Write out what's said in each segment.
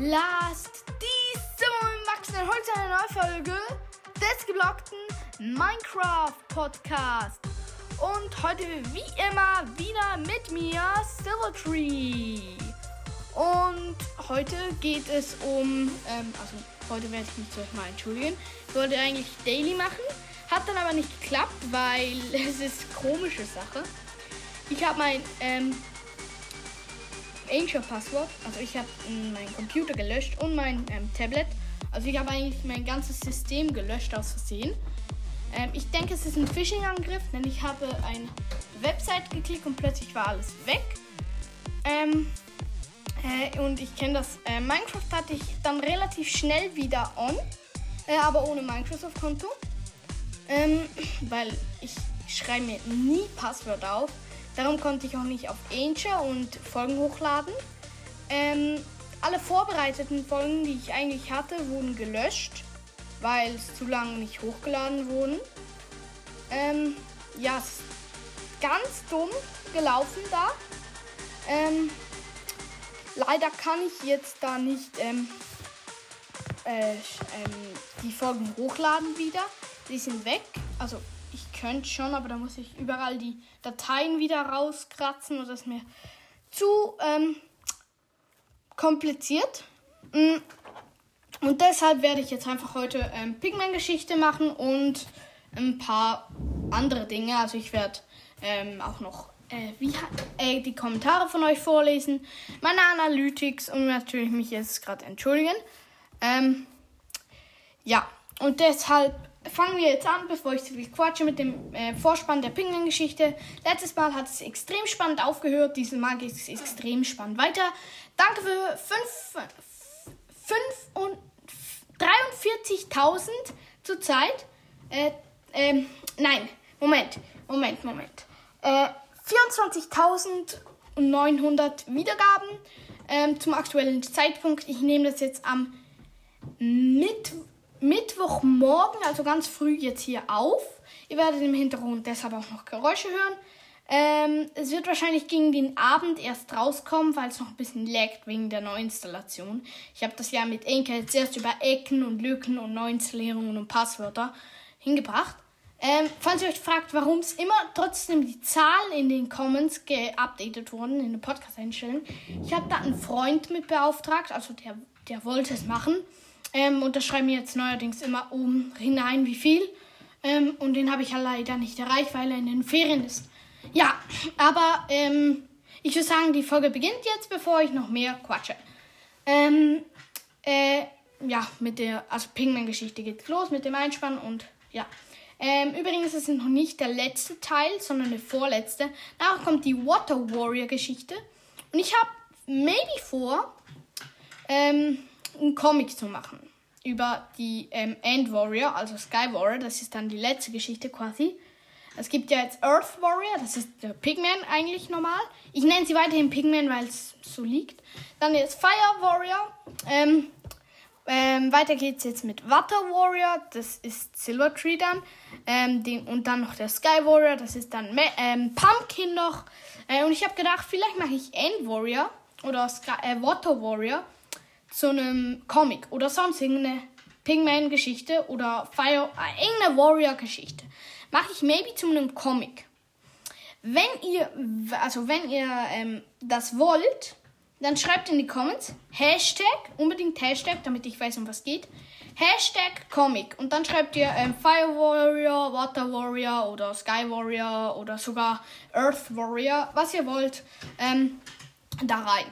Last diesem Max und heute eine neue Folge des geblockten Minecraft Podcast. Und heute wie immer wieder mit mir Silvertree. Und heute geht es um, ähm, also heute werde ich mich zuerst mal entschuldigen. Ich wollte eigentlich Daily machen, hat dann aber nicht geklappt, weil es ist komische Sache. Ich habe mein ähm, Angel-Passwort. Also ich habe meinen Computer gelöscht und mein ähm, Tablet. Also ich habe eigentlich mein ganzes System gelöscht aus Versehen. Ähm, ich denke, es ist ein Phishing-Angriff, denn ich habe eine Website geklickt und plötzlich war alles weg. Ähm, äh, und ich kenne das. Äh, Minecraft hatte ich dann relativ schnell wieder on, äh, aber ohne Microsoft-Konto. Ähm, weil ich schreibe mir nie Passwörter auf. Darum konnte ich auch nicht auf Angel und Folgen hochladen. Ähm, alle vorbereiteten Folgen, die ich eigentlich hatte, wurden gelöscht, weil es zu lange nicht hochgeladen wurden. Ähm, ja, ganz dumm gelaufen da. Ähm, leider kann ich jetzt da nicht ähm, äh, ähm, die Folgen hochladen wieder. Die sind weg. Also könnte schon, aber da muss ich überall die Dateien wieder rauskratzen und das ist mir zu ähm, kompliziert. Mm. Und deshalb werde ich jetzt einfach heute ähm, Pigment-Geschichte machen und ein paar andere Dinge. Also ich werde ähm, auch noch äh, wie, äh, die Kommentare von euch vorlesen, meine Analytics und natürlich mich jetzt gerade entschuldigen. Ähm, ja, und deshalb fangen wir jetzt an, bevor ich zu viel quatsche, mit dem äh, Vorspann der Pinguin-Geschichte. Letztes Mal hat es extrem spannend aufgehört, dieses Mal geht es extrem spannend weiter. Danke für 43.000 zurzeit. Äh, ähm, nein, Moment, Moment, Moment. Äh, 24.900 Wiedergaben ähm, zum aktuellen Zeitpunkt. Ich nehme das jetzt am Mittwoch. Mittwochmorgen, also ganz früh jetzt hier auf. Ihr werdet im Hintergrund deshalb auch noch Geräusche hören. Ähm, es wird wahrscheinlich gegen den Abend erst rauskommen, weil es noch ein bisschen laggt wegen der Neuinstallation. Ich habe das ja mit Enkel zuerst über Ecken und Lücken und Neuinstallierungen und Passwörter hingebracht. Ähm, falls ihr euch fragt, warum es immer trotzdem die Zahlen in den Comments geupdatet wurden, in der Podcast-Einstellung, ich habe da einen Freund mit beauftragt, also der, der wollte es machen. Ähm, und das schreiben jetzt neuerdings immer oben hinein, wie viel. Ähm, und den habe ich ja leider nicht erreicht, weil er in den Ferien ist. Ja, aber ähm, ich würde sagen, die Folge beginnt jetzt, bevor ich noch mehr quatsche. Ähm, äh, ja, mit der, also Pingman-Geschichte geht los mit dem Einspann und ja. Ähm, übrigens ist es noch nicht der letzte Teil, sondern der vorletzte. Danach kommt die Water Warrior-Geschichte. Und ich habe maybe vor, ähm, einen Comic zu machen über die ähm, End Warrior, also Sky Warrior. Das ist dann die letzte Geschichte quasi. Es gibt ja jetzt Earth Warrior, das ist der Pigman eigentlich normal. Ich nenne sie weiterhin Pigman, weil es so liegt. Dann jetzt Fire Warrior. Ähm, ähm, weiter geht's jetzt mit Water Warrior, das ist Silver Tree dann. Ähm, den, und dann noch der Sky Warrior, das ist dann ähm, Pumpkin noch. Äh, und ich habe gedacht, vielleicht mache ich End Warrior oder Sky, äh, Water Warrior zu einem Comic oder sonst irgendeine Pigman-Geschichte oder Fire, äh, irgendeine Warrior-Geschichte. Mache ich maybe zu einem Comic. Wenn ihr, also wenn ihr ähm, das wollt, dann schreibt in die Comments Hashtag, unbedingt Hashtag, damit ich weiß, um was geht. Hashtag Comic. Und dann schreibt ihr ähm, Fire Warrior, Water Warrior oder Sky Warrior oder sogar Earth Warrior, was ihr wollt, ähm, da rein.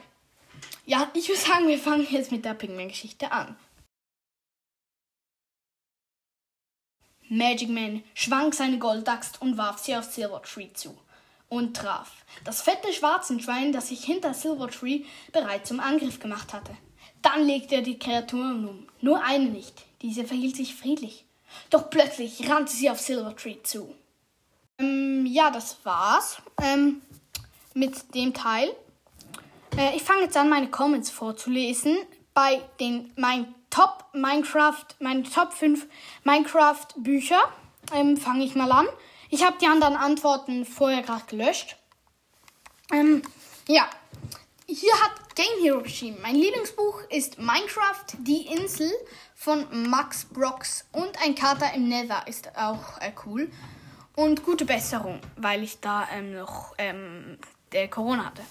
Ja, ich würde sagen, wir fangen jetzt mit der Pigman-Geschichte an. Magic Man schwang seine Goldaxt und warf sie auf Silvertree zu und traf. Das fette Schwarzenschwein, das sich hinter Silvertree bereits zum Angriff gemacht hatte. Dann legte er die Kreaturen um. Nur eine nicht. Diese verhielt sich friedlich. Doch plötzlich rannte sie auf Silvertree zu. Ähm, ja, das war's ähm, mit dem Teil. Äh, ich fange jetzt an, meine Comments vorzulesen bei den mein Top Minecraft, meine Top 5 Minecraft Bücher. Ähm, fange ich mal an. Ich habe die anderen Antworten vorher gerade gelöscht. Ähm, ja, hier hat Game Hero geschrieben. Mein Lieblingsbuch ist Minecraft, die Insel von Max Brox und ein Kater im Nether ist auch äh, cool. Und gute Besserung, weil ich da ähm, noch ähm, der Corona hatte.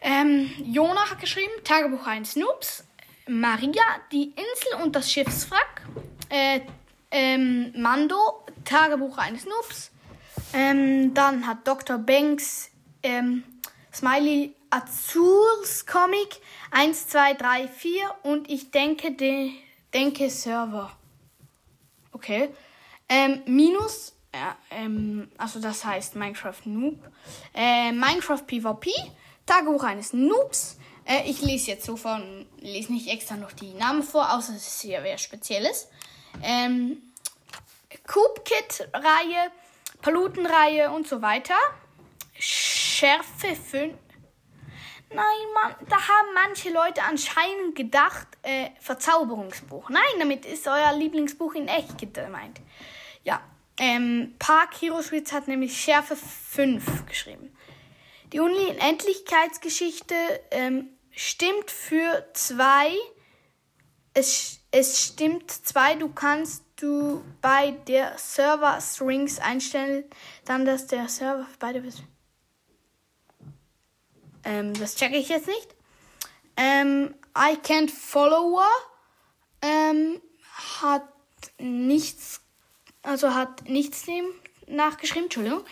Ähm, Jona hat geschrieben, Tagebuch 1 Noobs. Maria, die Insel und das Schiffswrack. Äh, ähm, Mando, Tagebuch eines Noobs. Ähm, dann hat Dr. Banks ähm, Smiley Azurs Comic 1, 2, 3, 4 und ich denke, de, denke Server. Okay. Ähm, minus, ja, ähm, also das heißt Minecraft Noob. Äh, Minecraft PvP, Tagebuch eines Noobs. Äh, ich lese jetzt so von, lese nicht extra noch die Namen vor, außer es ist hier wer Spezielles. Ähm, Coop Kit Reihe, Palutenreihe und so weiter. Schärfe 5. Nein, Mann, da haben manche Leute anscheinend gedacht, äh, Verzauberungsbuch. Nein, damit ist euer Lieblingsbuch in echt gemeint. Ja, ähm, Park Hero Schwitz hat nämlich Schärfe 5 geschrieben. Die Unendlichkeitsgeschichte ähm, stimmt für zwei. Es, es stimmt zwei. Du kannst du bei der Server Strings einstellen, dann dass der Server beide bist. Ähm, das checke ich jetzt nicht. Ähm, I can't follower ähm, hat nichts, also hat nichts dem nachgeschrieben, Entschuldigung.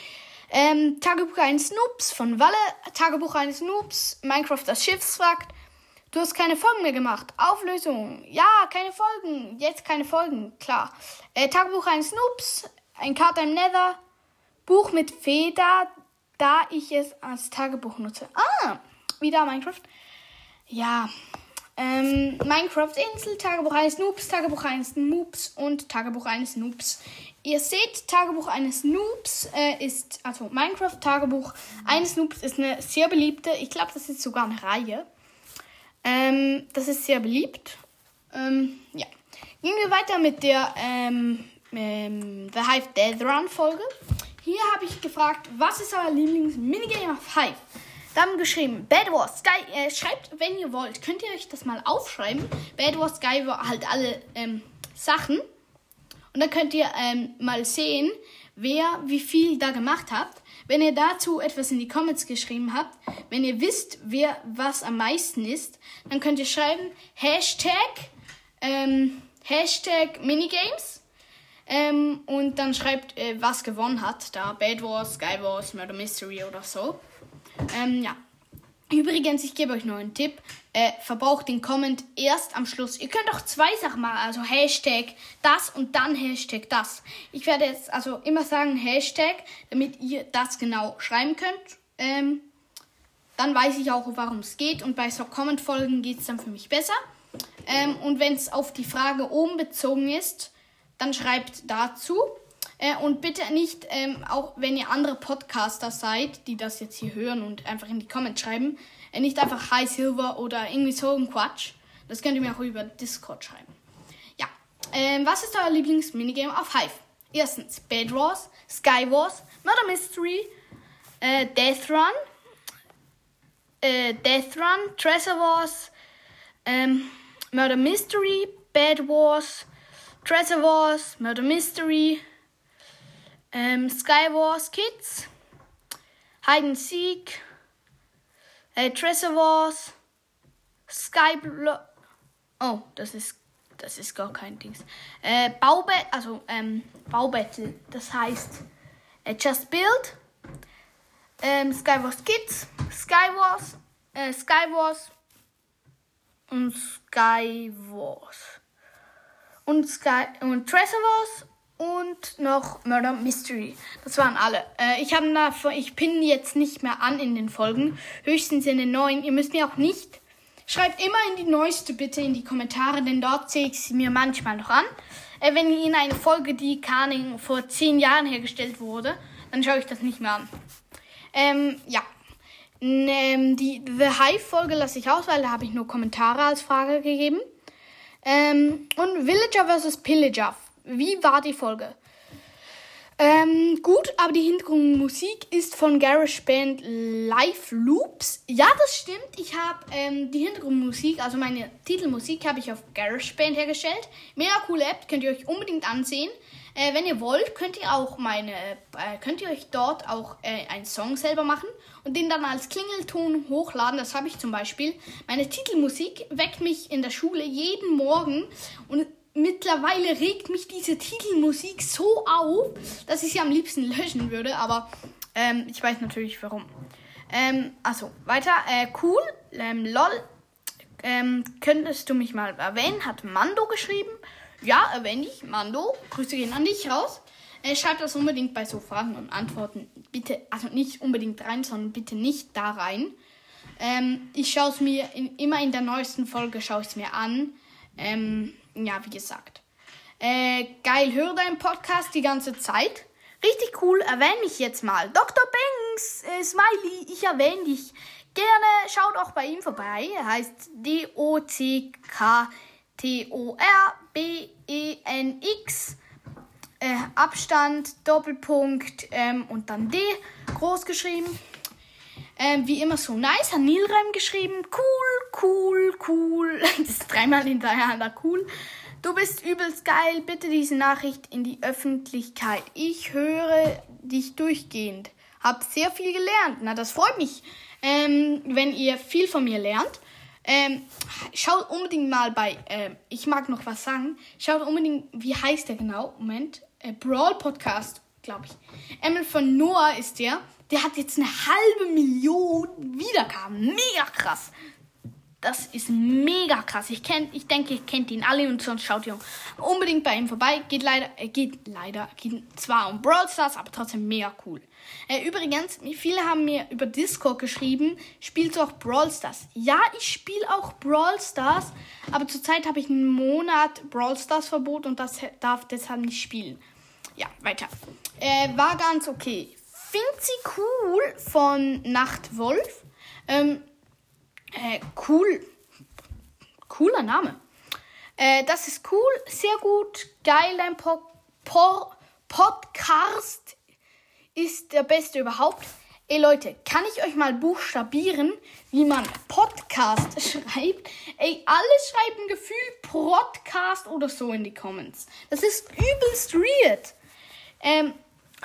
Ähm, Tagebuch eines Noobs von Walle, Tagebuch eines Noobs, Minecraft das Schiffswrack. Du hast keine Folgen mehr gemacht. Auflösung. Ja, keine Folgen. Jetzt keine Folgen, klar. Äh, Tagebuch eines Noobs, ein Kater im Nether, Buch mit Feder, da ich es als Tagebuch nutze. Ah, wieder Minecraft. Ja, ähm, Minecraft Insel, Tagebuch eines Noobs, Tagebuch eines Noobs und Tagebuch eines Noobs. Ihr seht, Tagebuch eines Noobs äh, ist, also Minecraft Tagebuch eines Noobs ist eine sehr beliebte, ich glaube, das ist sogar eine Reihe. Ähm, das ist sehr beliebt. Ähm, ja. Gehen wir weiter mit der ähm, ähm, The Hive Death Run Folge. Hier habe ich gefragt, was ist euer Lieblings-Minigame auf Hive? Da haben geschrieben, Bad Wars Sky. Äh, schreibt, wenn ihr wollt, könnt ihr euch das mal aufschreiben. Bad Wars Sky war halt alle ähm, Sachen. Und dann könnt ihr ähm, mal sehen, wer wie viel da gemacht hat. Wenn ihr dazu etwas in die Comments geschrieben habt, wenn ihr wisst, wer was am meisten ist, dann könnt ihr schreiben Hashtag, ähm, Hashtag Minigames ähm, und dann schreibt, äh, was gewonnen hat. Da Bad Wars, Sky Wars, Murder Mystery oder so. Ähm, ja. Übrigens, ich gebe euch noch einen Tipp. Äh, verbraucht den Comment erst am Schluss. Ihr könnt auch zwei Sachen machen, also Hashtag das und dann Hashtag das. Ich werde jetzt also immer sagen Hashtag, damit ihr das genau schreiben könnt. Ähm, dann weiß ich auch, warum es geht. Und bei so Comment-Folgen geht es dann für mich besser. Ähm, und wenn es auf die Frage oben bezogen ist, dann schreibt dazu. Äh, und bitte nicht, ähm, auch wenn ihr andere Podcaster seid, die das jetzt hier hören und einfach in die Comments schreiben, äh, nicht einfach Hi Silver oder irgendwie so ein Quatsch. Das könnt ihr mir auch über Discord schreiben. Ja, ähm, was ist euer Lieblings-Minigame auf Hive? Erstens Bed Wars, Sky Wars, Murder Mystery, äh, Death Run, äh, Death Run, Treasure Wars, ähm, Murder Mystery, Bad Wars, Treasure Wars, Murder Mystery, ähm, Sky Wars Kids, Hide and Seek, äh, Treasure Wars, Sky Blo Oh, das ist das ist gar kein Dings. Äh, Baubett, also ähm, Baubattle, das heißt äh, Just Build, ähm, Sky Wars Kids, Sky Wars, äh, Sky Wars und Sky Wars und Sky und Treasure Wars und noch Murder Mystery. Das waren alle. Äh, ich habe davon, ich pinne jetzt nicht mehr an in den Folgen, höchstens in den neuen. Ihr müsst mir auch nicht schreibt immer in die neueste bitte in die Kommentare, denn dort sehe ich sie mir manchmal noch an. Äh, wenn Ihnen eine Folge, die Carning vor zehn Jahren hergestellt wurde, dann schaue ich das nicht mehr an. Ähm, ja. Ähm, die The Hive-Folge lasse ich aus, weil da habe ich nur Kommentare als Frage gegeben. Ähm, und Villager vs. Pillager. Wie war die Folge? Ähm, gut, aber die Hintergrundmusik ist von GarageBand Live Loops. Ja, das stimmt. Ich habe ähm, die Hintergrundmusik, also meine Titelmusik, habe ich auf GarageBand hergestellt. Mega coole App, könnt ihr euch unbedingt ansehen. Äh, wenn ihr wollt, könnt ihr auch meine, äh, könnt ihr euch dort auch äh, einen Song selber machen und den dann als Klingelton hochladen. Das habe ich zum Beispiel. Meine Titelmusik weckt mich in der Schule jeden Morgen und mittlerweile regt mich diese Titelmusik so auf, dass ich sie am liebsten löschen würde, aber ähm, ich weiß natürlich warum. Ähm, also, weiter. Äh, cool. Ähm, lol. Ähm, könntest du mich mal erwähnen? Hat Mando geschrieben. Ja, erwähne ich. Mando. Grüße gehen an dich raus. Äh, schreib das unbedingt bei so Fragen und Antworten. Bitte, also nicht unbedingt rein, sondern bitte nicht da rein. Ähm, ich schaue es mir in, immer in der neuesten Folge schaue ich es mir an. Ähm, ja, wie gesagt. Äh, geil, höre deinen Podcast die ganze Zeit. Richtig cool, erwähne mich jetzt mal. Dr. Banks, äh, Smiley, ich erwähne dich. Gerne schaut auch bei ihm vorbei. Er heißt D-O-C-K-T-O-R-B-E-N-X. Äh, Abstand, Doppelpunkt ähm, und dann D groß geschrieben. Ähm, wie immer so nice, hat Nilrem geschrieben. Cool, cool, cool. Das ist dreimal hintereinander cool. Du bist übelst geil. Bitte diese Nachricht in die Öffentlichkeit. Ich höre dich durchgehend. Hab sehr viel gelernt. Na, das freut mich, ähm, wenn ihr viel von mir lernt. Ähm, schaut unbedingt mal bei, äh, ich mag noch was sagen. Schaut unbedingt, wie heißt der genau? Moment. Äh, Brawl Podcast, glaube ich. Emil von Noah ist der. Der hat jetzt eine halbe Million Wiedergaben. Mega krass. Das ist mega krass. Ich, kenn, ich denke, ihr kennt ihn alle und sonst schaut ihr unbedingt bei ihm vorbei. Geht leider, äh, geht leider, geht zwar um Brawl Stars, aber trotzdem mega cool. Äh, übrigens, viele haben mir über Discord geschrieben, spielst du auch Brawl Stars? Ja, ich spiele auch Brawl Stars, aber zurzeit habe ich einen Monat Brawl Stars Verbot und das darf deshalb nicht spielen. Ja, weiter. Äh, war ganz okay finde sie cool von Nachtwolf. Ähm, äh, cool. Cooler Name. Äh, das ist cool, sehr gut, geil. Ein po po Podcast ist der beste überhaupt. Ey Leute, kann ich euch mal buchstabieren, wie man Podcast schreibt? Ey, alle schreiben Gefühl Podcast oder so in die Comments. Das ist übelst weird. Ähm,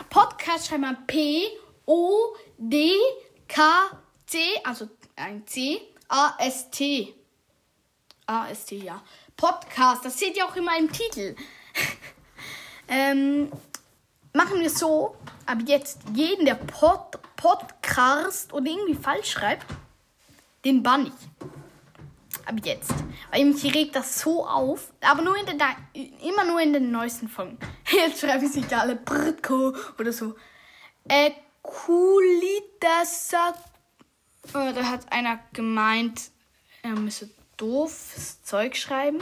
Podcast schreibt man P O D K C, also ein C A S T. A S T, ja. Podcast, das seht ihr auch immer im Titel. ähm, machen wir so, aber jetzt jeden, der Pod, Podcast oder irgendwie falsch schreibt, den bann ich. Ab jetzt. Weil mich regt das so auf. Aber nur in den, immer nur in den neuesten Folgen. Jetzt schreiben sie da alle Britko oder so. Äh, Kulitasa. Oh, da hat einer gemeint, er müsse doofes Zeug schreiben.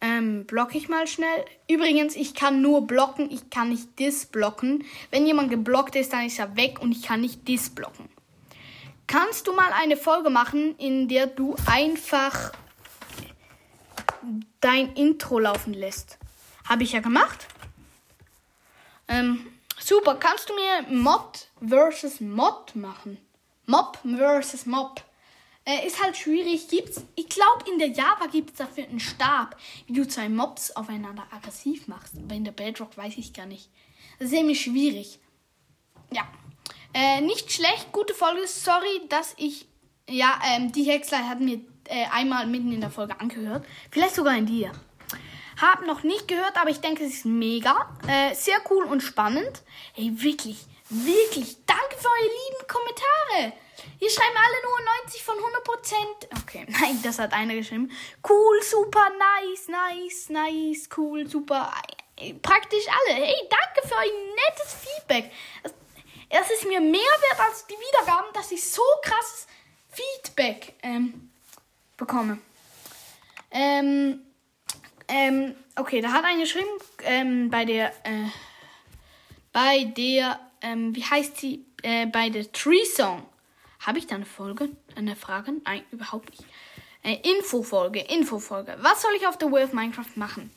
Ähm, block ich mal schnell. Übrigens, ich kann nur blocken, ich kann nicht disblocken. Wenn jemand geblockt ist, dann ist er weg und ich kann nicht disblocken. Kannst du mal eine Folge machen, in der du einfach dein Intro laufen lässt? Habe ich ja gemacht. Ähm, super, kannst du mir Mod versus Mod machen? Mob versus Mob. Äh, ist halt schwierig. Gibt's, ich glaube, in der Java gibt es dafür einen Stab, wie du zwei Mobs aufeinander aggressiv machst. Aber in der Bedrock weiß ich gar nicht. Das ist nämlich schwierig. Ja. Äh, nicht schlecht, gute Folge. Sorry, dass ich. Ja, ähm, die Hexler hat mir äh, einmal mitten in der Folge angehört. Vielleicht sogar in dir. Hab noch nicht gehört, aber ich denke, es ist mega. Äh, sehr cool und spannend. Hey, wirklich, wirklich, danke für eure lieben Kommentare. Hier schreiben alle nur 90 von 100 Prozent. Okay, nein, das hat einer geschrieben. Cool, super, nice, nice, nice, cool, super. Äh, praktisch alle. Hey, danke für euer nettes Feedback. Es ist mir mehr wert als die Wiedergaben, dass ich so krasses Feedback ähm, bekomme. Ähm, ähm, okay, da hat einer geschrieben, ähm, bei der, äh, bei der, ähm, wie heißt sie, äh, bei der Tree Song. Habe ich da eine Folge, eine Frage? Nein, überhaupt nicht. Äh, Infofolge, Infofolge. Was soll ich auf der World of Minecraft machen?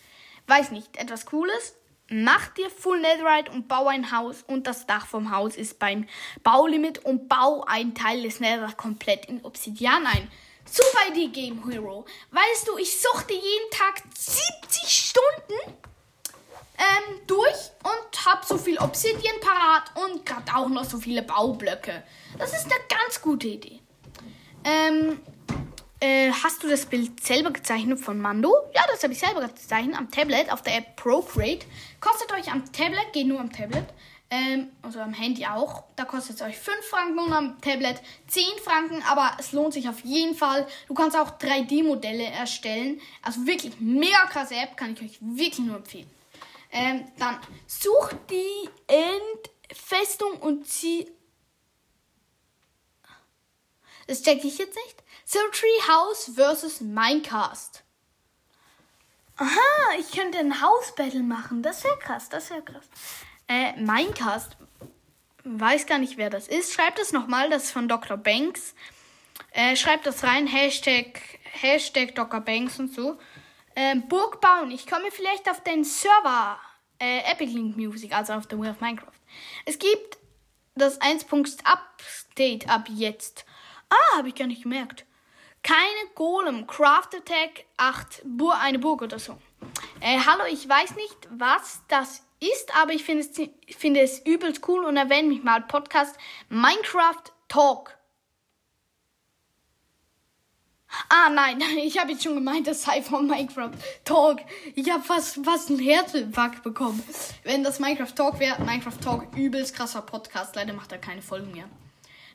Weiß nicht, etwas Cooles? Mach dir Full Netherite und bau ein Haus und das Dach vom Haus ist beim Baulimit und bau einen Teil des Nether komplett in Obsidian ein. Super Idee, Game Hero. Weißt du, ich suchte jeden Tag 70 Stunden ähm, durch und habe so viel Obsidian parat und gerade auch noch so viele Baublöcke. Das ist eine ganz gute Idee. Ähm, äh, hast du das Bild selber gezeichnet von Mando? Ja, das habe ich selber gezeichnet am Tablet auf der App Procreate. Kostet euch am Tablet, geht nur am Tablet. Ähm, also am Handy auch. Da kostet es euch 5 Franken und am Tablet 10 Franken, aber es lohnt sich auf jeden Fall. Du kannst auch 3D-Modelle erstellen. Also wirklich mega krasse App, kann ich euch wirklich nur empfehlen. Ähm, dann such die Endfestung und zieh. Das checke ich jetzt nicht. Tree House versus Minecast. Aha, ich könnte ein Hausbattle machen. Das wäre krass, das wäre krass. Äh, Minecast. Weiß gar nicht, wer das ist. Schreibt es nochmal, das ist von Dr. Banks. Äh, schreibt das rein, Hashtag, Hashtag Dr. Banks und so. Ähm, Burg bauen. Ich komme vielleicht auf den Server äh, Epic Link Music, also auf der Way of Minecraft. Es gibt das 1. Update ab jetzt. Ah, habe ich gar nicht gemerkt. Keine Golem, Craft Attack 8, Bur eine Burg oder so. Äh, hallo, ich weiß nicht, was das ist, aber ich finde es, finde es übelst cool und erwähne mich mal Podcast Minecraft Talk. Ah nein, ich habe jetzt schon gemeint, das sei von Minecraft Talk. Ich habe fast, fast einen Herzinfarkt bekommen. Wenn das Minecraft Talk wäre, Minecraft Talk, übelst krasser Podcast. Leider macht er keine Folgen mehr.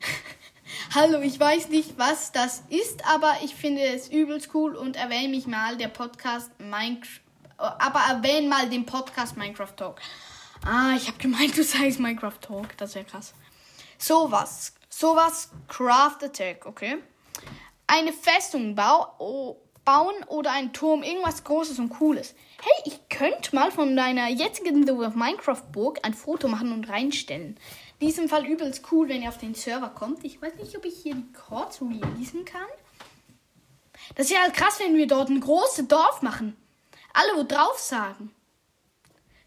Hallo, ich weiß nicht, was das ist, aber ich finde es übelst cool und erwähne mich mal der Podcast Minecraft. Aber erwähne mal den Podcast Minecraft Talk. Ah, ich habe gemeint, du sagst Minecraft Talk. Das wäre krass. Sowas. Sowas. Craft Attack, okay? Eine Festung bau oh, bauen oder einen Turm. Irgendwas Großes und Cooles. Hey, ich könnte mal von deiner jetzigen The Minecraft Burg ein Foto machen und reinstellen diesem Fall übelst cool, wenn ihr auf den Server kommt. Ich weiß nicht, ob ich hier die Chords releasen kann. Das ist ja halt krass, wenn wir dort ein großes Dorf machen. Alle, wo drauf sagen,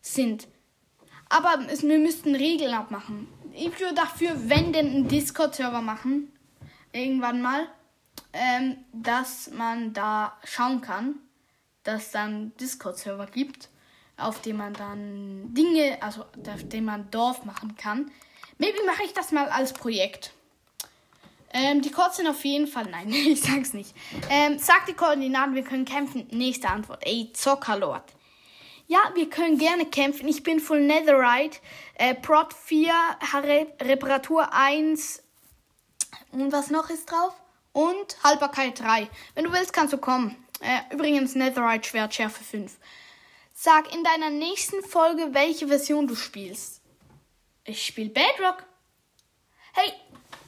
sind. Aber es, wir müssten Regeln abmachen. Ich würde dafür, wenn denn einen Discord-Server machen, irgendwann mal, ähm, dass man da schauen kann, dass es dann Discord-Server gibt, auf dem man dann Dinge, also auf dem man Dorf machen kann. Maybe mache ich das mal als Projekt. Ähm, die Codes sind auf jeden Fall. Nein, ich sag's nicht. Ähm, sag die Koordinaten, wir können kämpfen. Nächste Antwort. Ey, Zockerlord. Ja, wir können gerne kämpfen. Ich bin Full Netherite. Äh, Prot 4, Reparatur 1. Und was noch ist drauf? Und Haltbarkeit 3. Wenn du willst, kannst du kommen. Äh, übrigens Netherite Schwert Schärfe 5. Sag in deiner nächsten Folge, welche Version du spielst. Ich spiele Bedrock. Hey,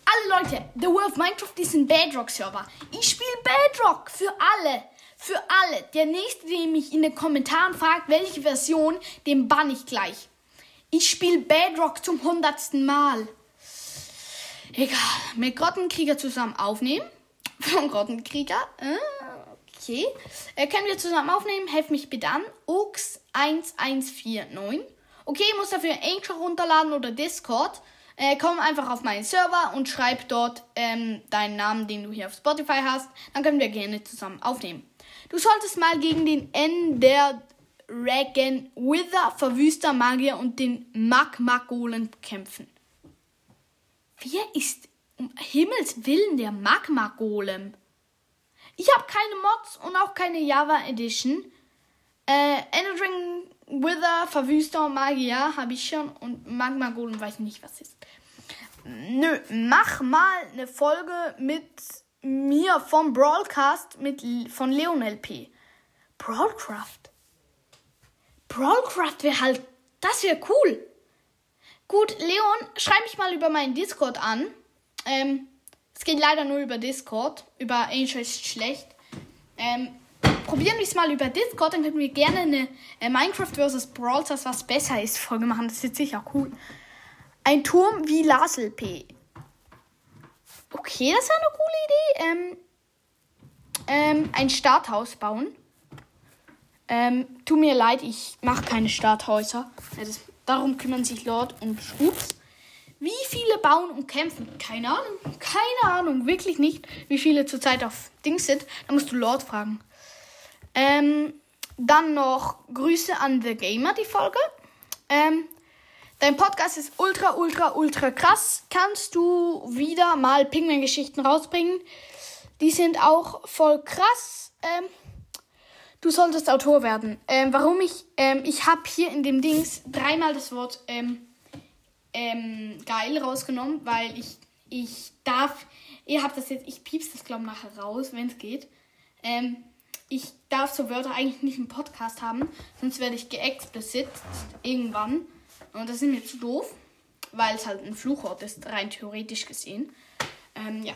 alle Leute, The World of Minecraft ist ein Bedrock-Server. Ich spiele Bedrock für alle. Für alle. Der nächste, der mich in den Kommentaren fragt, welche Version, den bann ich gleich. Ich spiele Bedrock zum hundertsten Mal. Egal. Mit Grottenkrieger zusammen aufnehmen. Von Grottenkrieger. Äh, okay. Äh, können wir zusammen aufnehmen? Helf mich bitte an. Ux1149. Okay, ihr müsst dafür Anchor runterladen oder Discord. Äh, komm einfach auf meinen Server und schreib dort ähm, deinen Namen, den du hier auf Spotify hast. Dann können wir gerne zusammen aufnehmen. Du solltest mal gegen den Ender Dragon Wither, Verwüster Magier und den Magma Golem kämpfen. Wer ist um Himmels Willen der Magma Golem? Ich habe keine Mods und auch keine Java Edition. Äh, Ender Dragon Wither, Verwüster und Magier habe ich schon und Magma Golem weiß nicht, was ist. Nö, mach mal eine Folge mit mir vom Brawlcast mit, von Leon LP. Brawlcraft. Brawlcraft wäre halt, das wäre cool. Gut, Leon, schreib mich mal über meinen Discord an. Ähm, es geht leider nur über Discord. Über Angel ist schlecht. Ähm, probieren wir es mal über Discord, dann können wir gerne eine äh, Minecraft vs. Brawl Stars, was besser ist, Folge machen. Das ist sicher cool. Ein Turm wie Lasel P. Okay, das ist eine coole Idee. Ähm, ähm, ein Starthaus bauen. Ähm, tut mir leid, ich mache keine Starthäuser. Das, darum kümmern sich Lord und Ups. Wie viele bauen und kämpfen? Keine Ahnung. Keine Ahnung. Wirklich nicht, wie viele zurzeit auf Dings sind. Da musst du Lord fragen. Ähm, dann noch Grüße an The Gamer, die Folge. Ähm, dein Podcast ist ultra, ultra, ultra krass. Kannst du wieder mal Pingman-Geschichten rausbringen? Die sind auch voll krass. Ähm, du solltest Autor werden. Ähm, warum ich, ähm, ich habe hier in dem Dings dreimal das Wort ähm, ähm, geil rausgenommen, weil ich, ich darf, ihr habt das jetzt, ich piepse das glaube ich nachher raus, wenn es geht. Ich darf so Wörter eigentlich nicht im Podcast haben, sonst werde ich geexplicit irgendwann. Und das ist mir zu doof, weil es halt ein Fluchwort ist, rein theoretisch gesehen. Ähm, ja.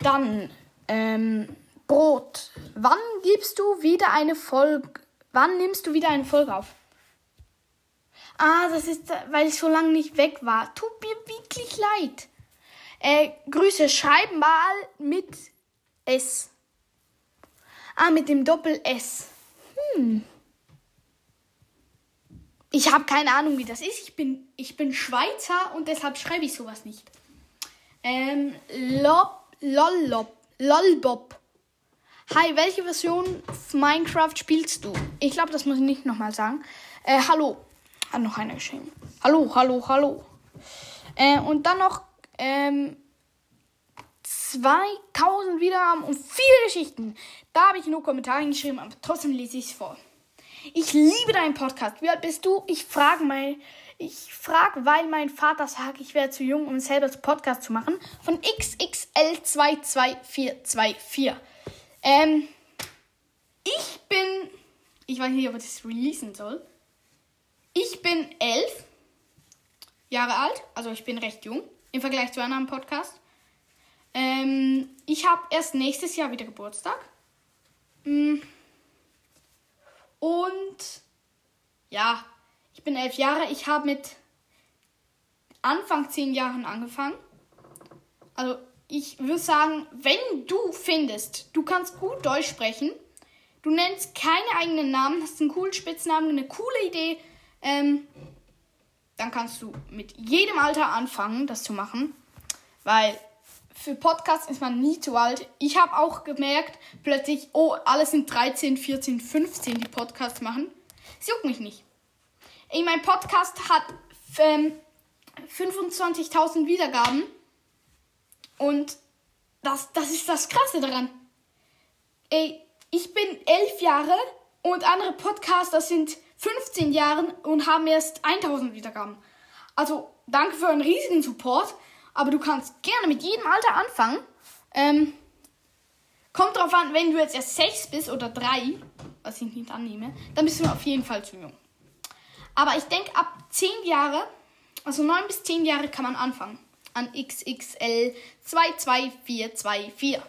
Dann, ähm, Brot. Wann gibst du wieder eine Folge? Wann nimmst du wieder eine Folge auf? Ah, das ist, weil ich so lange nicht weg war. Tut mir wirklich leid. Äh, Grüße, schreib mal mit S. Ah, mit dem Doppel S. Hm. Ich habe keine Ahnung, wie das ist. Ich bin, ich bin Schweizer und deshalb schreibe ich sowas nicht. Ähm, Lob, Lollop, Lolbob. Hi, welche Version Minecraft spielst du? Ich glaube, das muss ich nicht nochmal sagen. Äh, hallo. Hat noch einer geschrieben. Hallo, hallo, hallo. Äh, und dann noch ähm, 2000 Wiedergaben und viele Geschichten. Da habe ich nur Kommentare geschrieben, aber trotzdem lese ich es vor. Ich liebe deinen Podcast. Wie alt bist du? Ich frage mal. Ich frage, weil mein Vater sagt, ich wäre zu jung, um selber zu Podcast zu machen. Von XXL22424. Ähm, ich bin. Ich weiß nicht, ob ich das releasen soll. Ich bin elf Jahre alt, also ich bin recht jung im Vergleich zu anderen Podcast. Ähm, ich habe erst nächstes Jahr wieder Geburtstag. Mm. Und ja, ich bin elf Jahre. Ich habe mit Anfang zehn Jahren angefangen. Also ich würde sagen, wenn du findest, du kannst gut Deutsch sprechen, du nennst keine eigenen Namen, hast einen coolen Spitznamen, eine coole Idee, ähm, dann kannst du mit jedem Alter anfangen, das zu machen. Weil für Podcasts ist man nie zu alt. Ich habe auch gemerkt, plötzlich, oh, alle sind 13, 14, 15, die Podcasts machen. Es juckt mich nicht. Ey, mein Podcast hat ähm, 25.000 Wiedergaben. Und das, das ist das Krasse daran. Ey, ich bin elf Jahre und andere Podcaster sind 15 Jahren und haben erst 1000 Wiedergaben. Also danke für einen riesigen Support, aber du kannst gerne mit jedem Alter anfangen. Ähm, kommt drauf an, wenn du jetzt erst 6 bist oder 3, was ich nicht annehme, dann bist du auf jeden Fall zu jung. Aber ich denke, ab 10 Jahre, also 9 bis 10 Jahre kann man anfangen. An XXL 22424.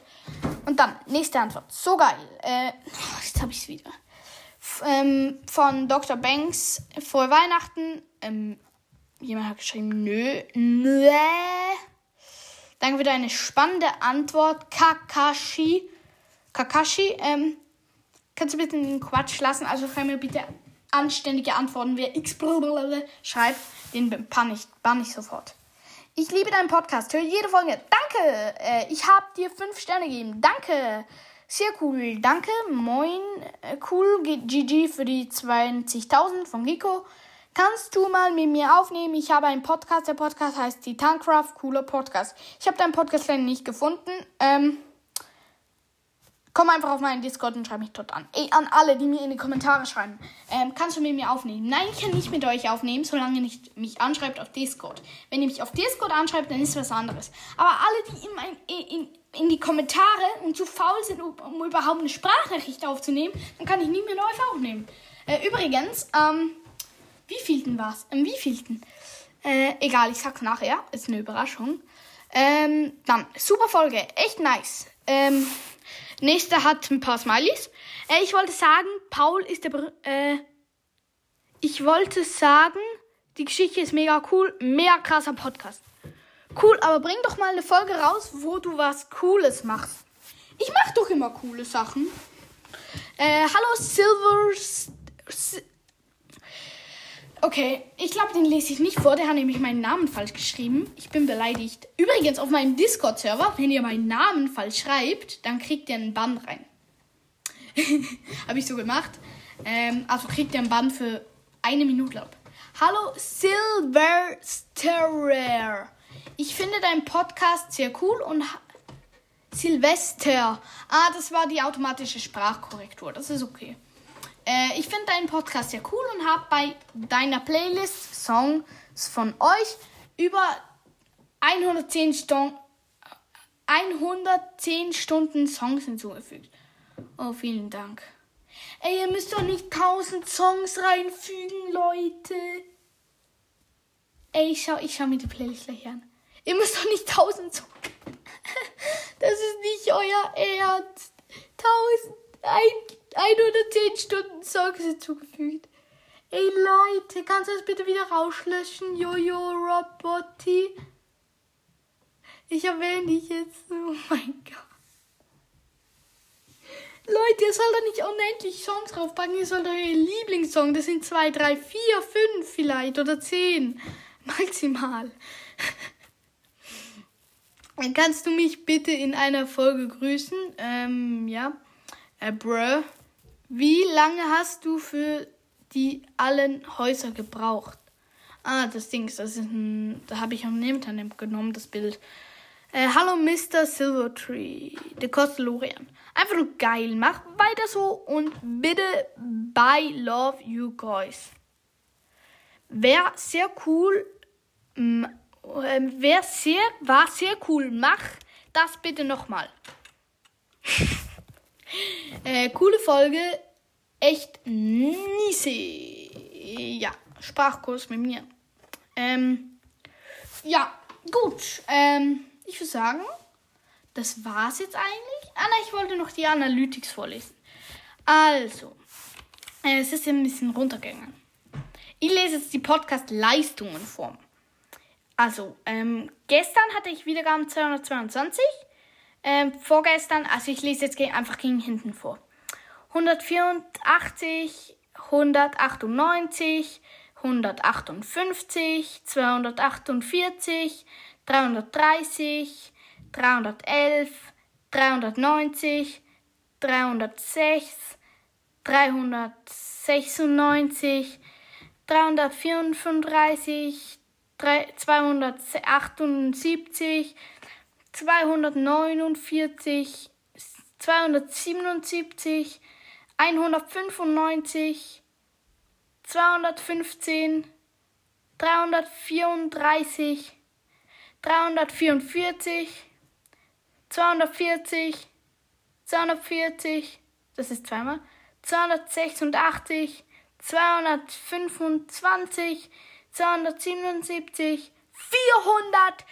Und dann, nächste Antwort. So geil. Äh, jetzt habe ich es wieder ähm, von Dr. Banks vor Weihnachten. Ähm, jemand hat geschrieben, nö, nö. Danke für deine spannende Antwort, Kakashi. Kakashi, ähm, kannst du bitte den Quatsch lassen? Also schreib mir bitte anständige Antworten. Wer X schreibt, den bann ich, bann ich sofort. Ich liebe deinen Podcast. Höre jede Folge. Danke. Äh, ich habe dir fünf Sterne gegeben. Danke. Sehr cool, danke. Moin, äh, cool. GG für die 20.000 von Giko. Kannst du mal mit mir aufnehmen? Ich habe einen Podcast. Der Podcast heißt Titancraft. Cooler Podcast. Ich habe deinen Podcast leider nicht gefunden. Ähm, komm einfach auf meinen Discord und schreib mich dort an. Ey, an alle, die mir in die Kommentare schreiben. Ähm, kannst du mit mir aufnehmen? Nein, ich kann nicht mit euch aufnehmen, solange ihr nicht mich anschreibt auf Discord. Wenn ihr mich auf Discord anschreibt, dann ist was anderes. Aber alle, die in, mein, in, in die Kommentare und zu faul sind, um, um, überhaupt eine Sprachnachricht aufzunehmen, dann kann ich nie mehr euch aufnehmen. Äh, übrigens, ähm, wie vielten war's? Ähm, wie vielten? Äh, egal, ich sag's nachher. Ist eine Überraschung. Ähm, dann, super Folge. Echt nice. Ähm, nächster hat ein paar Smileys. Äh, ich wollte sagen, Paul ist der, äh, ich wollte sagen, die Geschichte ist mega cool. Mega krasser Podcast. Cool, aber bring doch mal eine Folge raus, wo du was Cooles machst. Ich mach doch immer coole Sachen. Äh, hallo Silver. Okay, ich glaube, den lese ich nicht vor. Der hat nämlich meinen Namen falsch geschrieben. Ich bin beleidigt. Übrigens, auf meinem Discord-Server, wenn ihr meinen Namen falsch schreibt, dann kriegt ihr einen Bann rein. Habe ich so gemacht. Ähm, also kriegt ihr einen Bann für eine Minute ab. Hallo Silversterer. Ich finde deinen Podcast sehr cool und Silvester. Ah, das war die automatische Sprachkorrektur. Das ist okay. Äh, ich finde deinen Podcast sehr cool und habe bei deiner Playlist Songs von euch über 110, Sto 110 Stunden Songs hinzugefügt. Oh, vielen Dank. Ey, ihr müsst doch nicht 1000 Songs reinfügen, Leute. Ey, ich schau, ich schau mir die Playlist gleich an. Ihr müsst doch nicht 1000 Songs. Das ist nicht euer Ernst. 1110 Stunden Songs hinzugefügt. Ey Leute, kannst du das bitte wieder rauslöschen? Jojo Robotti. Ich erwähne dich jetzt. Oh mein Gott. Leute, ihr sollt doch nicht unendlich Songs draufpacken. Ihr sollt eure Lieblingssong. Das sind 2, 3, 4, 5 vielleicht oder 10. Maximal. Kannst du mich bitte in einer Folge grüßen. Ähm, ja. Äh, bruh. Wie lange hast du für die allen Häuser gebraucht? Ah, das Ding ist, das ist ein, da habe ich am Internet genommen, das Bild. Äh, hallo Mr. Silvertree, der Kostelorian. Einfach nur geil, mach weiter so und bitte bye love you guys. Wäre sehr cool, ähm, wer sehr, war sehr cool, mach das bitte nochmal. äh, coole Folge, echt nice. Ja, Sprachkurs mit mir. Ähm, ja, gut. Ähm, ich würde sagen, das war's jetzt eigentlich. Ah, nein, ich wollte noch die Analytics vorlesen. Also, äh, es ist ein bisschen runtergegangen. Ich lese jetzt die Podcast-Leistungen vor. Also, ähm, gestern hatte ich Wiedergaben 222. Ähm, vorgestern, also ich lese jetzt einfach gegen hinten vor. 184, 198, 158, 248, 330, 311, 390, 306, 396, 334, 278, 249, 277, 195, 215, 334, 344, 240, 240, das ist zweimal, 286, 225, 277, 400,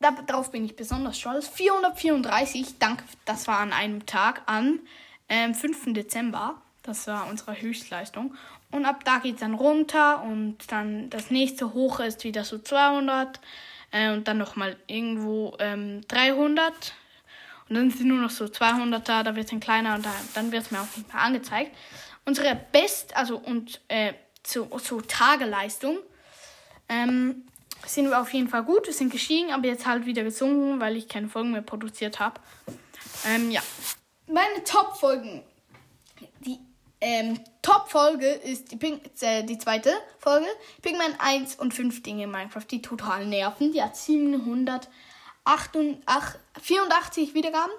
darauf bin ich besonders stolz, 434, danke, das war an einem Tag, am ähm, 5. Dezember, das war unsere Höchstleistung. Und ab da geht es dann runter und dann das nächste hoch ist wieder so 200 äh, und dann nochmal irgendwo ähm, 300. Und dann sind nur noch so 200 da, da wird es dann kleiner und da, dann wird es mir auch nicht mehr angezeigt. Unsere Best, also und äh, zu, zu Tageleistung ähm, sind auf jeden Fall gut. Sind gestiegen, aber jetzt halt wieder gesunken, weil ich keine Folgen mehr produziert habe. Ähm, ja. Meine Top-Folgen. Die ähm, Top-Folge ist die, Pink, äh, die zweite Folge. Pigman 1 und 5 Dinge in Minecraft, die total nerven. Die hat 784 Wiedergaben.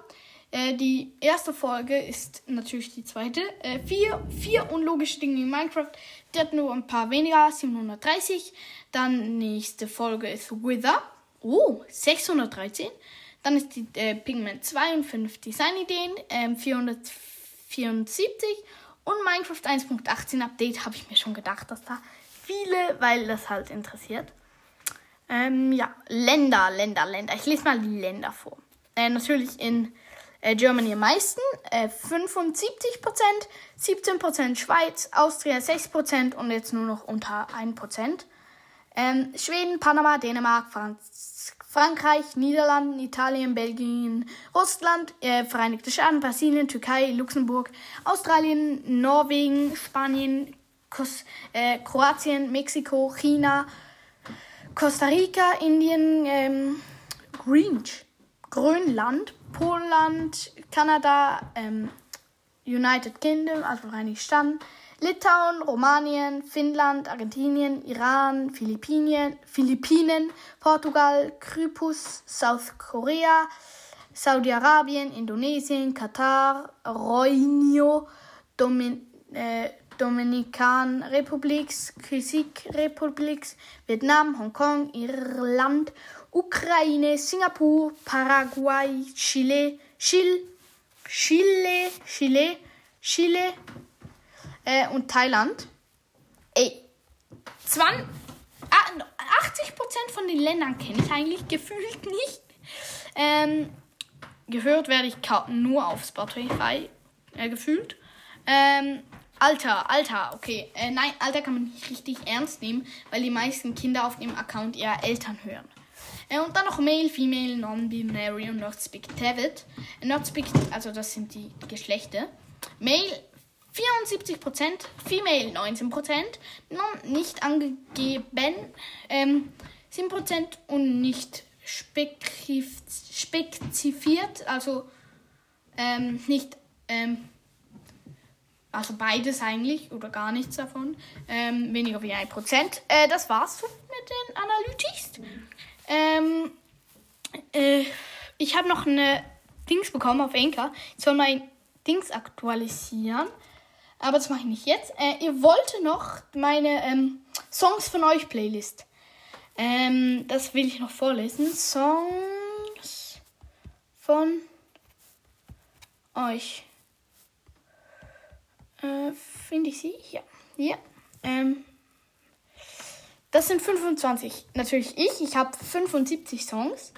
Äh, die erste Folge ist natürlich die zweite. Äh, vier, vier unlogische Dinge in Minecraft. Die hat nur ein paar weniger, 730. Dann nächste Folge ist Wither. Oh, 613. Dann ist die äh, Pigment 2 und 5 Designideen, ähm, 474. Und Minecraft 1.18 Update habe ich mir schon gedacht, dass da viele, weil das halt interessiert. Ähm, ja, Länder, Länder, Länder. Ich lese mal die Länder vor. Äh, natürlich in äh, Germany am meisten, äh, 75%, 17% Schweiz, Austria 6% und jetzt nur noch unter 1%. Ähm, Schweden, Panama, Dänemark, Franz Frankreich, Niederlanden, Italien, Belgien, Russland, äh, Vereinigte Staaten, Brasilien, Türkei, Luxemburg, Australien, Norwegen, Spanien, Kos äh, Kroatien, Mexiko, China, Costa Rica, Indien, ähm, Greenwich, Grönland, Poland, Kanada, ähm, United Kingdom, also Vereinigte Staaten, Litauen, Rumänien, Finnland, Argentinien, Iran, Philippinen, Philippinen Portugal, Kypros, South Korea, Saudi-Arabien, Indonesien, Katar, Reunio, Domin äh, Dominikan Republik, Kisik Republik, Vietnam, Hongkong, Irland, Ukraine, Singapur, Paraguay, Chile, Chile, Chile, Chile, Chile äh, und Thailand. Ey, 20, 80% von den Ländern kenne ich eigentlich gefühlt nicht. Ähm, gehört werde ich nur auf Spotify äh, gefühlt. Ähm, Alter, Alter, okay. Äh, nein, Alter kann man nicht richtig ernst nehmen, weil die meisten Kinder auf dem Account ihrer Eltern hören. Äh, und dann noch Male, Female, Non-Binary und Not Speak David. Äh, not Speak, also das sind die Geschlechter. Male 74%, Female 19%, Non nicht angegeben ähm, 7% und nicht spezifiziert, also ähm, nicht ähm, also beides eigentlich oder gar nichts davon. Ähm, weniger wie ein Prozent. Äh, das war's mit den Analytics. Ähm, äh, ich habe noch eine Dings bekommen auf Enker. Ich soll mein Dings aktualisieren. Aber das mache ich nicht jetzt. Äh, ihr wollte noch meine ähm, Songs von euch Playlist. Ähm, das will ich noch vorlesen. Songs von euch. Äh, Finde ich sie? Ja. Ja. Ähm, das sind 25. Natürlich ich. Ich habe 75 Songs.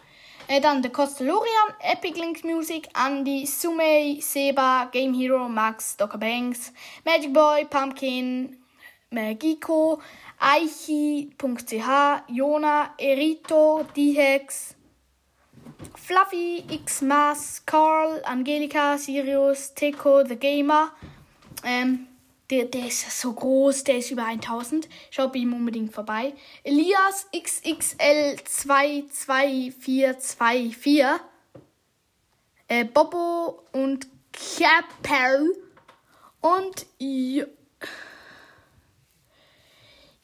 Äh, dann The Costalorian, Epic Links Music, Andy, Sumei, Seba, Game Hero, Max, Docker Banks, Magic Boy, Pumpkin, Magiko, Aichi.ch, Jona, Erito, Dihex, Fluffy, Xmas, Carl, Angelika, Sirius, Teko, The Gamer, ähm, der, der ist so groß, der ist über 1000. Schaut bei ihm unbedingt vorbei. Elias XXL22424. Äh, Bobo und Kapel. Und jo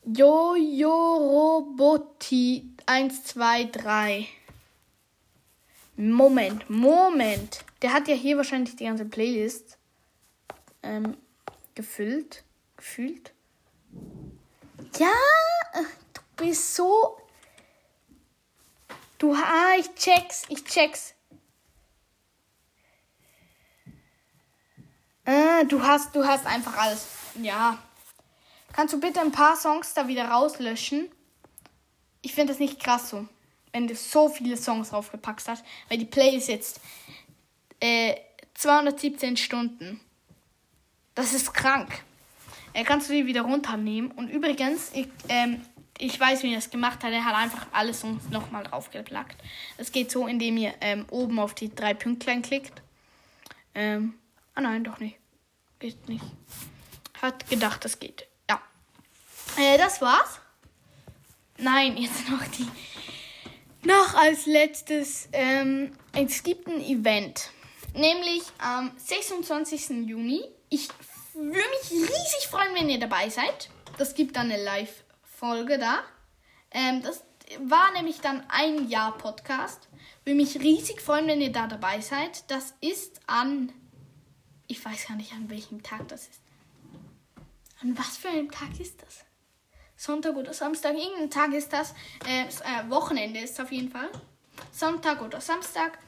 Jojo Roboti 123. Moment, Moment. Der hat ja hier wahrscheinlich die ganze Playlist ähm, gefüllt, gefühlt. Ja, du bist so. Du, ah, ich check's, ich check's. Ah, du hast, du hast einfach alles. Ja. Kannst du bitte ein paar Songs da wieder rauslöschen? Ich finde das nicht krass so, wenn du so viele Songs draufgepackt hast, weil die Play ist jetzt äh, 217 Stunden. Das ist krank. Er kannst du die wieder runternehmen. Und übrigens, ich, ähm, ich weiß, wie er das gemacht hat. Er hat einfach alles nochmal draufgeplackt. Das geht so, indem ihr ähm, oben auf die drei Pünktlein klickt. Ähm, ah nein, doch nicht. Geht nicht. Hat gedacht, das geht. Ja. Äh, das war's. Nein, jetzt noch die. Noch als letztes. Ähm, es gibt ein Event. Nämlich am 26. Juni. Ich würde mich riesig freuen, wenn ihr dabei seid. Das gibt dann eine Live-Folge da. Ähm, das war nämlich dann ein Jahr Podcast. Würde mich riesig freuen, wenn ihr da dabei seid. Das ist an. Ich weiß gar nicht, an welchem Tag das ist. An was für einem Tag ist das? Sonntag oder Samstag? Irgendein Tag ist das. Äh, äh, Wochenende ist es auf jeden Fall. Sonntag oder Samstag.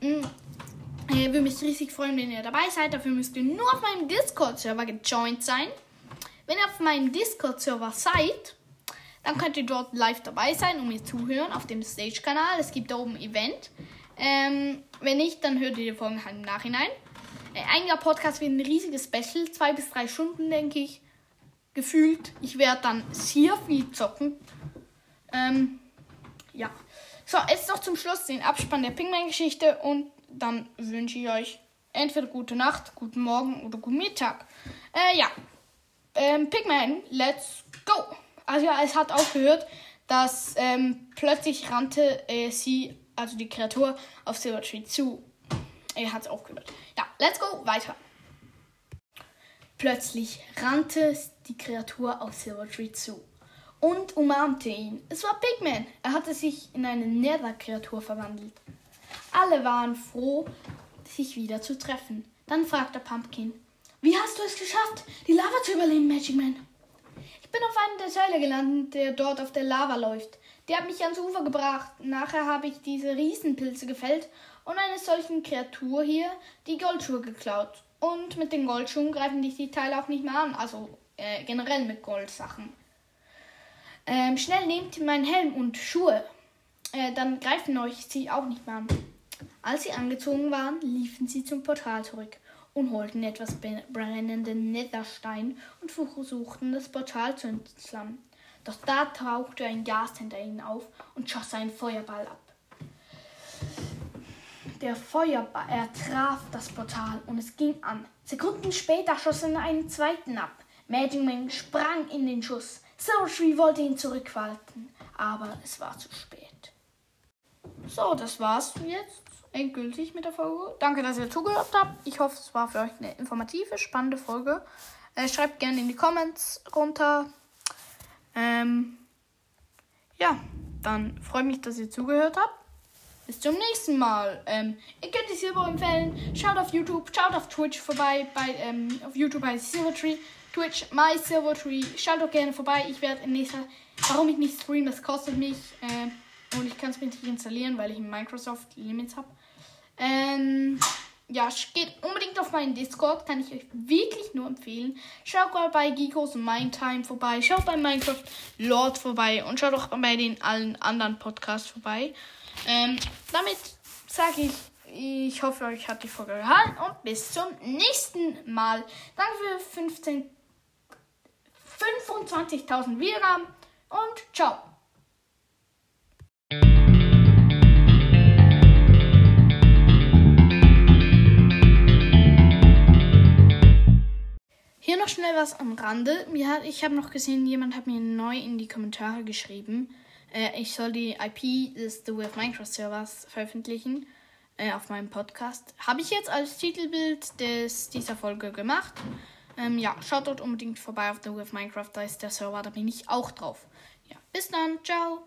Mhm. Ich würde mich riesig freuen, wenn ihr dabei seid. Dafür müsst ihr nur auf meinem Discord-Server gejoint sein. Wenn ihr auf meinem Discord-Server seid, dann könnt ihr dort live dabei sein und mir zuhören auf dem Stage-Kanal. Es gibt da oben ein Event. Ähm, wenn nicht, dann hört ihr die Folgen halt im Nachhinein. Äh, ein Jahr Podcast wird ein riesiges Special. Zwei bis drei Stunden, denke ich. Gefühlt. Ich werde dann sehr viel zocken. Ähm, ja. So, jetzt noch zum Schluss den Abspann der Pigman-Geschichte und dann wünsche ich euch entweder gute Nacht, guten Morgen oder guten Mittag. Äh, ja. Ähm, Pigman, let's go. Also ja, es hat aufgehört, dass ähm, plötzlich rannte äh, sie, also die Kreatur, auf Silvertree zu. Er hat es aufgehört. Ja, let's go, weiter. Plötzlich rannte die Kreatur auf Silvertree zu und umarmte ihn. Es war Pigman. Er hatte sich in eine Nether-Kreatur verwandelt. Alle waren froh, sich wieder zu treffen. Dann fragte Pumpkin, wie hast du es geschafft, die Lava zu überleben, Magic Man? Ich bin auf einer der Säule gelandet, der dort auf der Lava läuft. Die hat mich ans Ufer gebracht. Nachher habe ich diese Riesenpilze gefällt und eine solchen Kreatur hier die Goldschuhe geklaut. Und mit den Goldschuhen greifen dich die Teile auch nicht mehr an, also äh, generell mit Goldsachen. Ähm, schnell nehmt meinen Helm und Schuhe, äh, dann greifen euch sie auch nicht mehr an. Als sie angezogen waren, liefen sie zum Portal zurück und holten etwas brennenden Netherstein und versuchten das Portal zu entflammen. Doch da tauchte ein Gas hinter ihnen auf und schoss einen Feuerball ab. Der Feuerball er traf das Portal und es ging an. Sekunden später schoss er einen zweiten ab. Magic sprang in den Schuss. Silvertree wollte ihn zurückhalten, aber es war zu spät. So, das war's jetzt endgültig mit der Folge. Danke, dass ihr zugehört habt. Ich hoffe, es war für euch eine informative, spannende Folge. Äh, schreibt gerne in die Comments runter. Ähm, ja, dann freue mich, dass ihr zugehört habt. Bis zum nächsten Mal. Ähm, ihr könnt die Silber empfehlen. Schaut auf YouTube, schaut auf Twitch vorbei. Bei, ähm, auf YouTube heißt Silvertree. Twitch, My Silvertree. Schaut doch gerne vorbei. Ich werde in nächster. Warum ich nicht streame, das kostet mich. Äh, und ich kann es mir nicht installieren, weil ich Microsoft Limits habe. Ähm, ja, geht unbedingt auf meinen Discord, kann ich euch wirklich nur empfehlen. Schaut mal bei Geekos Mindtime vorbei, schaut bei Minecraft Lord vorbei und schaut auch bei den allen anderen Podcasts vorbei. Ähm, damit sage ich, ich hoffe, euch hat die Folge gefallen und bis zum nächsten Mal. Danke für 15, 25.000 Wiedergaben und ciao. Hier noch schnell was am Rande. Mir ich habe noch gesehen, jemand hat mir neu in die Kommentare geschrieben, äh, ich soll die IP des The Way Minecraft Servers veröffentlichen äh, auf meinem Podcast. Habe ich jetzt als Titelbild des, dieser Folge gemacht. Ähm, ja, schaut dort unbedingt vorbei auf The Way Minecraft, da ist der Server, da bin ich auch drauf. Ja, bis dann, ciao.